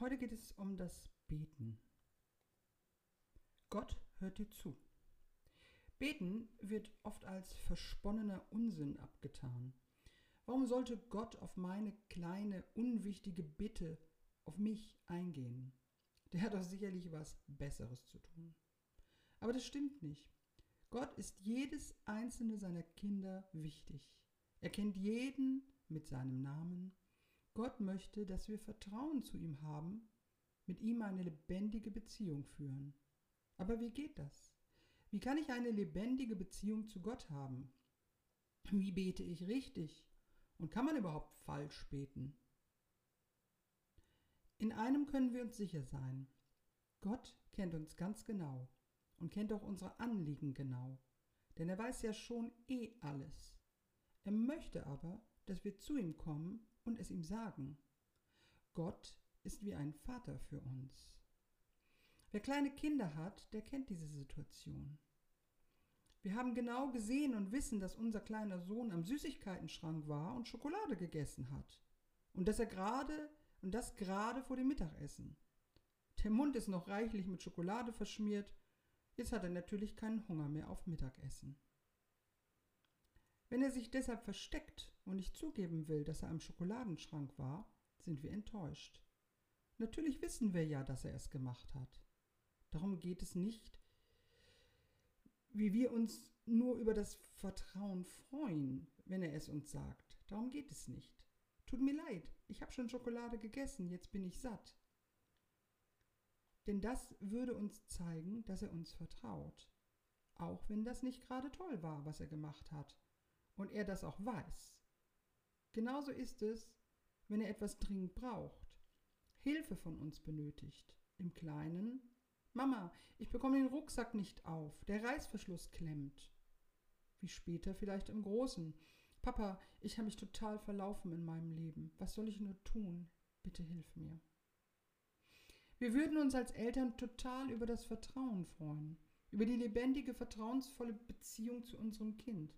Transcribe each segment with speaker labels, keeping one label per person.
Speaker 1: Heute geht es um das Beten. Gott hört dir zu. Beten wird oft als versponnener Unsinn abgetan. Warum sollte Gott auf meine kleine, unwichtige Bitte auf mich eingehen? Der hat doch sicherlich was Besseres zu tun. Aber das stimmt nicht. Gott ist jedes einzelne seiner Kinder wichtig. Er kennt jeden mit seinem Namen. Gott möchte, dass wir Vertrauen zu ihm haben, mit ihm eine lebendige Beziehung führen. Aber wie geht das? Wie kann ich eine lebendige Beziehung zu Gott haben? Wie bete ich richtig? Und kann man überhaupt falsch beten? In einem können wir uns sicher sein. Gott kennt uns ganz genau und kennt auch unsere Anliegen genau, denn er weiß ja schon eh alles. Er möchte aber, dass wir zu ihm kommen und es ihm sagen. Gott ist wie ein Vater für uns. Wer kleine Kinder hat, der kennt diese Situation. Wir haben genau gesehen und wissen, dass unser kleiner Sohn am Süßigkeitenschrank war und Schokolade gegessen hat. Und dass er gerade und das gerade vor dem Mittagessen. Der Mund ist noch reichlich mit Schokolade verschmiert. Jetzt hat er natürlich keinen Hunger mehr auf Mittagessen. Wenn er sich deshalb versteckt und nicht zugeben will, dass er am Schokoladenschrank war, sind wir enttäuscht. Natürlich wissen wir ja, dass er es gemacht hat. Darum geht es nicht, wie wir uns nur über das Vertrauen freuen, wenn er es uns sagt. Darum geht es nicht. Tut mir leid, ich habe schon Schokolade gegessen, jetzt bin ich satt. Denn das würde uns zeigen, dass er uns vertraut. Auch wenn das nicht gerade toll war, was er gemacht hat. Und er das auch weiß. Genauso ist es, wenn er etwas dringend braucht, Hilfe von uns benötigt, im Kleinen Mama, ich bekomme den Rucksack nicht auf, der Reißverschluss klemmt. Wie später vielleicht im Großen. Papa, ich habe mich total verlaufen in meinem Leben. Was soll ich nur tun? Bitte hilf mir. Wir würden uns als Eltern total über das Vertrauen freuen, über die lebendige, vertrauensvolle Beziehung zu unserem Kind.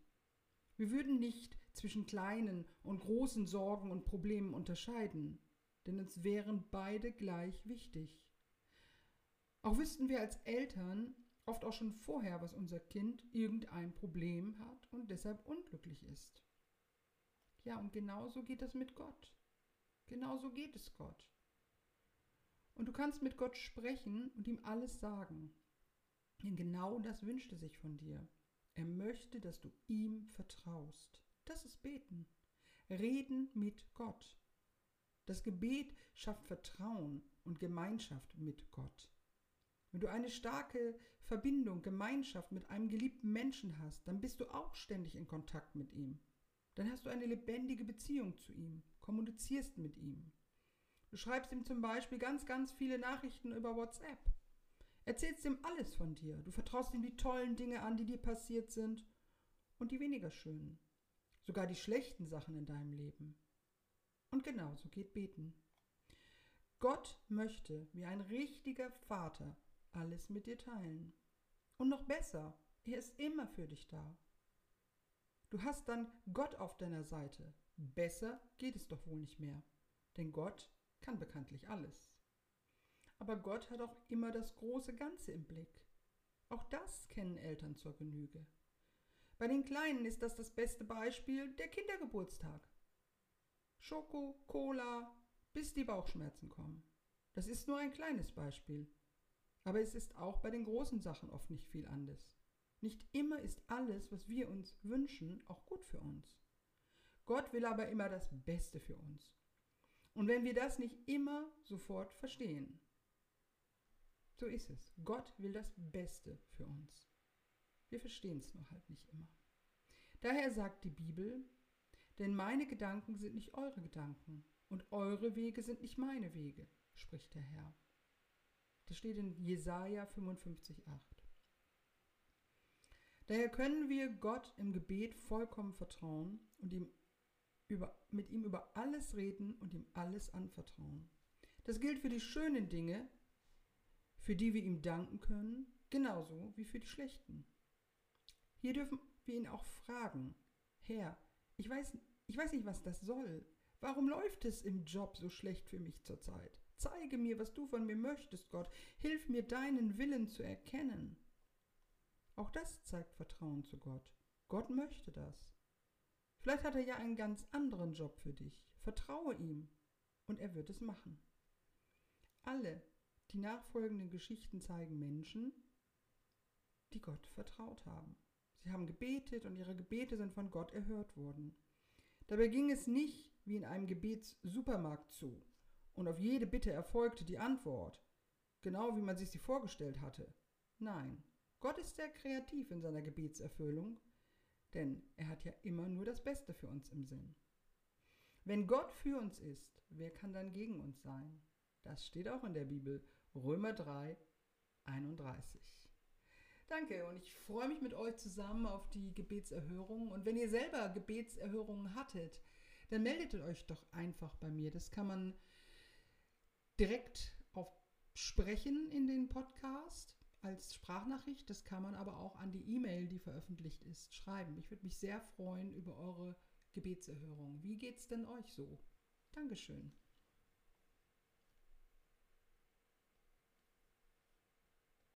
Speaker 1: Wir würden nicht zwischen kleinen und großen Sorgen und Problemen unterscheiden, denn uns wären beide gleich wichtig. Auch wüssten wir als Eltern oft auch schon vorher, was unser Kind irgendein Problem hat und deshalb unglücklich ist. Ja, und genauso geht das mit Gott. Genauso geht es Gott. Und du kannst mit Gott sprechen und ihm alles sagen. Denn genau das wünscht er sich von dir. Er möchte, dass du ihm vertraust. Das ist Beten. Reden mit Gott. Das Gebet schafft Vertrauen und Gemeinschaft mit Gott. Wenn du eine starke Verbindung, Gemeinschaft mit einem geliebten Menschen hast, dann bist du auch ständig in Kontakt mit ihm. Dann hast du eine lebendige Beziehung zu ihm, kommunizierst mit ihm. Du schreibst ihm zum Beispiel ganz, ganz viele Nachrichten über WhatsApp. Erzählst ihm alles von dir. Du vertraust ihm die tollen Dinge an, die dir passiert sind und die weniger schönen. Sogar die schlechten Sachen in deinem Leben. Und genauso geht Beten. Gott möchte, wie ein richtiger Vater, alles mit dir teilen. Und noch besser, er ist immer für dich da. Du hast dann Gott auf deiner Seite. Besser geht es doch wohl nicht mehr, denn Gott kann bekanntlich alles. Aber Gott hat auch immer das große Ganze im Blick. Auch das kennen Eltern zur Genüge. Bei den Kleinen ist das das beste Beispiel der Kindergeburtstag. Schoko, Cola, bis die Bauchschmerzen kommen. Das ist nur ein kleines Beispiel. Aber es ist auch bei den großen Sachen oft nicht viel anders. Nicht immer ist alles, was wir uns wünschen, auch gut für uns. Gott will aber immer das Beste für uns. Und wenn wir das nicht immer sofort verstehen, so ist es. Gott will das Beste für uns. Wir verstehen es nur halt nicht immer. Daher sagt die Bibel, denn meine Gedanken sind nicht eure Gedanken und eure Wege sind nicht meine Wege, spricht der Herr. Das steht in Jesaja 55,8. Daher können wir Gott im Gebet vollkommen vertrauen und ihm über, mit ihm über alles reden und ihm alles anvertrauen. Das gilt für die schönen Dinge, für die wir ihm danken können, genauso wie für die schlechten. Hier dürfen wir ihn auch fragen, Herr, ich weiß, ich weiß nicht, was das soll. Warum läuft es im Job so schlecht für mich zurzeit? Zeige mir, was du von mir möchtest, Gott. Hilf mir, deinen Willen zu erkennen. Auch das zeigt Vertrauen zu Gott. Gott möchte das. Vielleicht hat er ja einen ganz anderen Job für dich. Vertraue ihm und er wird es machen. Alle die nachfolgenden Geschichten zeigen Menschen, die Gott vertraut haben. Sie haben gebetet und ihre Gebete sind von Gott erhört worden. Dabei ging es nicht wie in einem Gebetssupermarkt zu und auf jede Bitte erfolgte die Antwort, genau wie man sich sie vorgestellt hatte. Nein, Gott ist sehr kreativ in seiner Gebetserfüllung, denn er hat ja immer nur das Beste für uns im Sinn. Wenn Gott für uns ist, wer kann dann gegen uns sein? Das steht auch in der Bibel, Römer 3, 31. Danke und ich freue mich mit euch zusammen auf die Gebetserhörung. Und wenn ihr selber Gebetserhörungen hattet, dann meldet euch doch einfach bei mir. Das kann man direkt auf Sprechen in den Podcast als Sprachnachricht. Das kann man aber auch an die E-Mail, die veröffentlicht ist, schreiben. Ich würde mich sehr freuen über eure Gebetserhörung. Wie geht's denn euch so? Dankeschön.